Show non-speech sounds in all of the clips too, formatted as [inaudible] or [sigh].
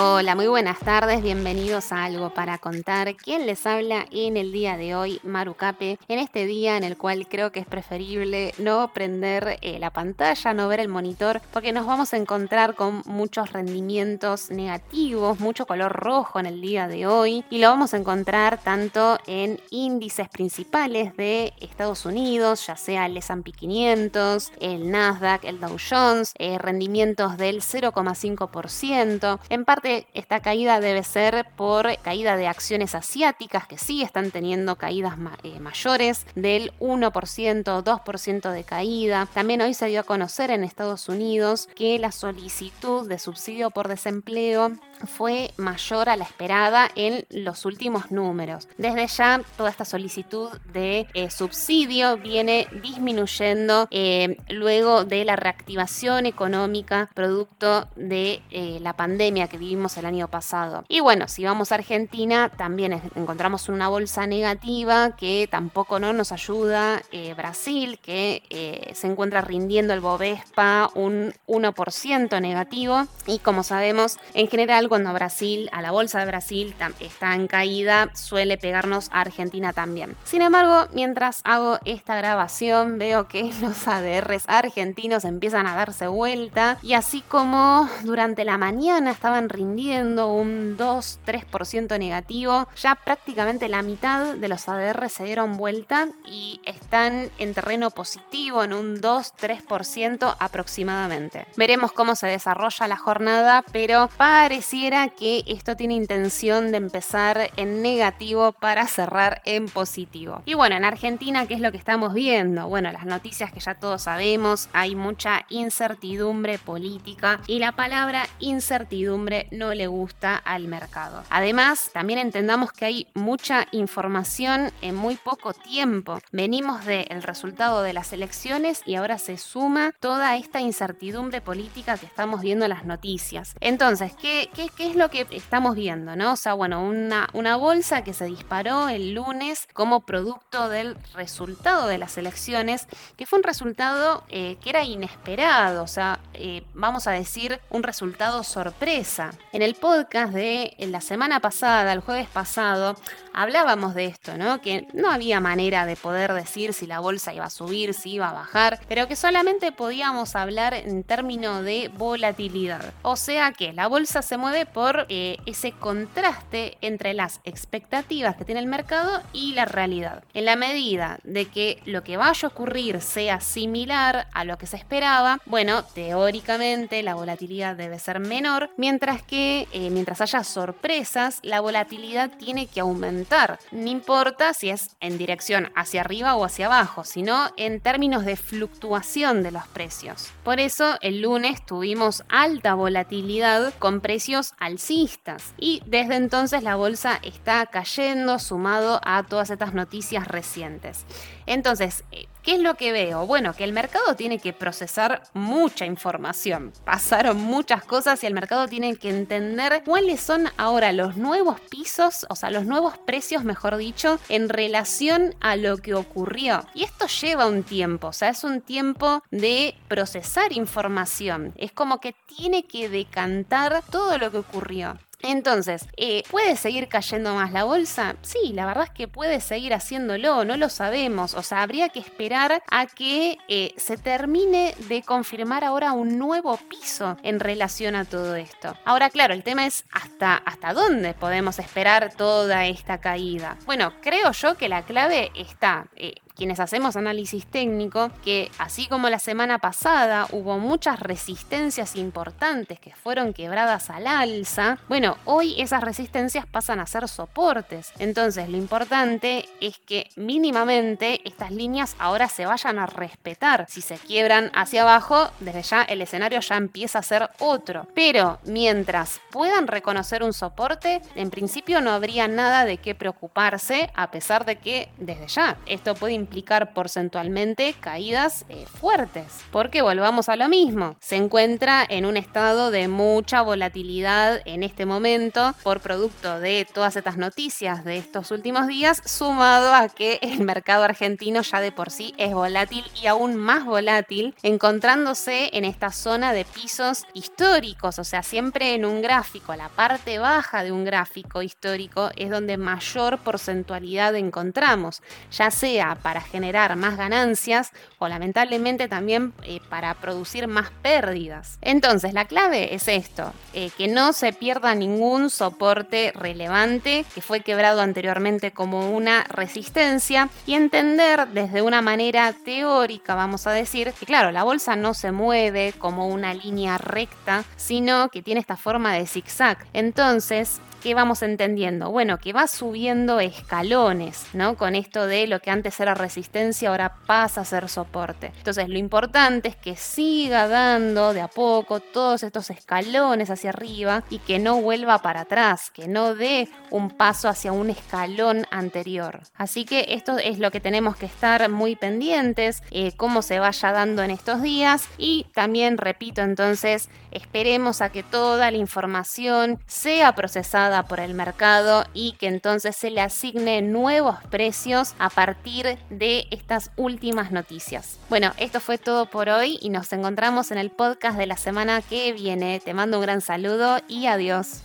Hola, muy buenas tardes, bienvenidos a Algo para Contar. ¿Quién les habla en el día de hoy? Marucape, en este día en el cual creo que es preferible no prender eh, la pantalla, no ver el monitor, porque nos vamos a encontrar con muchos rendimientos negativos, mucho color rojo en el día de hoy, y lo vamos a encontrar tanto en índices principales de Estados Unidos, ya sea el S&P 500, el Nasdaq, el Dow Jones, eh, rendimientos del 0,5%, en parte esta caída debe ser por caída de acciones asiáticas que sí están teniendo caídas eh, mayores del 1%, 2% de caída. También hoy se dio a conocer en Estados Unidos que la solicitud de subsidio por desempleo fue mayor a la esperada en los últimos números. Desde ya, toda esta solicitud de eh, subsidio viene disminuyendo eh, luego de la reactivación económica producto de la pandemia que vivimos el año pasado. Y bueno, si vamos a Argentina, también encontramos una bolsa negativa que tampoco no nos ayuda. Eh, Brasil, que eh, se encuentra rindiendo el Bovespa un 1% negativo. Y como sabemos, en general, cuando Brasil, a la bolsa de Brasil está en caída, suele pegarnos a Argentina también. Sin embargo, mientras hago esta grabación, veo que [laughs] los ADRs argentinos empiezan a darse vuelta. Y así como durante la mañana estaban rindiendo un 2-3% negativo. Ya prácticamente la mitad de los ADR se dieron vuelta y están en terreno positivo en un 2-3% aproximadamente. Veremos cómo se desarrolla la jornada, pero pareciera que esto tiene intención de empezar en negativo para cerrar en positivo. Y bueno, en Argentina, ¿qué es lo que estamos viendo? Bueno, las noticias que ya todos sabemos, hay mucha incertidumbre política y la palabra incertidumbre no le gusta al mercado. Además, también entendamos que hay mucha información en muy poco tiempo. Venimos del resultado de las elecciones y ahora se suma toda esta incertidumbre política que estamos viendo en las noticias. Entonces, ¿qué, es lo que estamos viendo? O sea, bueno, una, una bolsa que se disparó el lunes como producto del resultado de las elecciones, que fue un resultado eh, que era inesperado, o sea, eh, vamos a decir un resultado sorpresa. En el podcast de la semana pasada, el jueves pasado, hablábamos de esto, ¿no? Que no había manera de poder decir si la bolsa iba a subir, si iba a bajar, pero que solamente podíamos hablar en términos de volatilidad. O sea que la bolsa se mueve por eh, ese contraste entre las expectativas que tiene el mercado y la realidad. En la medida de que lo que vaya a ocurrir sea similar a lo que se esperaba, bueno, teóricamente la volatilidad debe ser menor, mientras que eh, mientras haya sorpresas, la volatilidad tiene que aumentar. No importa si es en dirección hacia arriba o hacia abajo, sino en términos de fluctuación de los precios. Por eso el lunes tuvimos alta volatilidad con precios alcistas y desde entonces la bolsa está cayendo sumado a todas estas noticias recientes. Entonces, eh, ¿qué es lo que veo? Bueno, que el mercado tiene que procesar mucha información. Pasaron muchas cosas y el mercado tiene que entender cuáles son ahora los nuevos pisos, o sea, los nuevos precios, mejor dicho, en relación a lo que ocurrió. Y esto lleva un tiempo, o sea, es un tiempo de procesar información. Es como que tiene que decantar todo lo que ocurrió. Entonces, eh, ¿puede seguir cayendo más la bolsa? Sí, la verdad es que puede seguir haciéndolo, no lo sabemos. O sea, habría que esperar a que eh, se termine de confirmar ahora un nuevo piso en relación a todo esto. Ahora, claro, el tema es hasta, hasta dónde podemos esperar toda esta caída. Bueno, creo yo que la clave está eh, quienes hacemos análisis técnico, que así como la semana pasada hubo muchas resistencias importantes que fueron quebradas al alza, bueno, hoy esas resistencias pasan a ser soportes. Entonces lo importante es que mínimamente estas líneas ahora se vayan a respetar. Si se quiebran hacia abajo, desde ya el escenario ya empieza a ser otro. Pero mientras puedan reconocer un soporte, en principio no habría nada de qué preocuparse, a pesar de que desde ya esto puede implicar porcentualmente caídas eh, fuertes, porque volvamos a lo mismo, se encuentra en un estado de mucha volatilidad en este momento por producto de todas estas noticias de estos últimos días, sumado a que el mercado argentino ya de por sí es volátil y aún más volátil, encontrándose en esta zona de pisos históricos, o sea, siempre en un gráfico, la parte baja de un gráfico histórico es donde mayor porcentualidad encontramos, ya sea para generar más ganancias o lamentablemente también eh, para producir más pérdidas. Entonces, la clave es esto, eh, que no se pierda ningún soporte relevante que fue quebrado anteriormente como una resistencia y entender desde una manera teórica, vamos a decir, que claro, la bolsa no se mueve como una línea recta, sino que tiene esta forma de zigzag. Entonces, ¿qué vamos entendiendo? Bueno, que va subiendo escalones, ¿no? Con esto de lo que antes era resistencia, ahora pasa a ser soporte. Entonces, lo importante es que siga dando de a poco todos estos escalones hacia arriba y que no vuelva para atrás, que no dé un paso hacia un escalón anterior. Así que esto es lo que tenemos que estar muy pendientes, eh, cómo se vaya dando en estos días y también, repito, entonces, esperemos a que toda la información sea procesada por el mercado y que entonces se le asigne nuevos precios a partir de estas últimas noticias. Bueno, esto fue todo por hoy y nos encontramos en el podcast de la semana que viene. Te mando un gran saludo y adiós.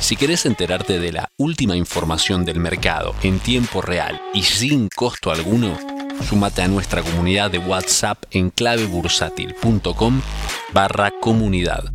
Si querés enterarte de la última información del mercado en tiempo real y sin costo alguno, sumate a nuestra comunidad de WhatsApp en clavebursátil.com barra comunidad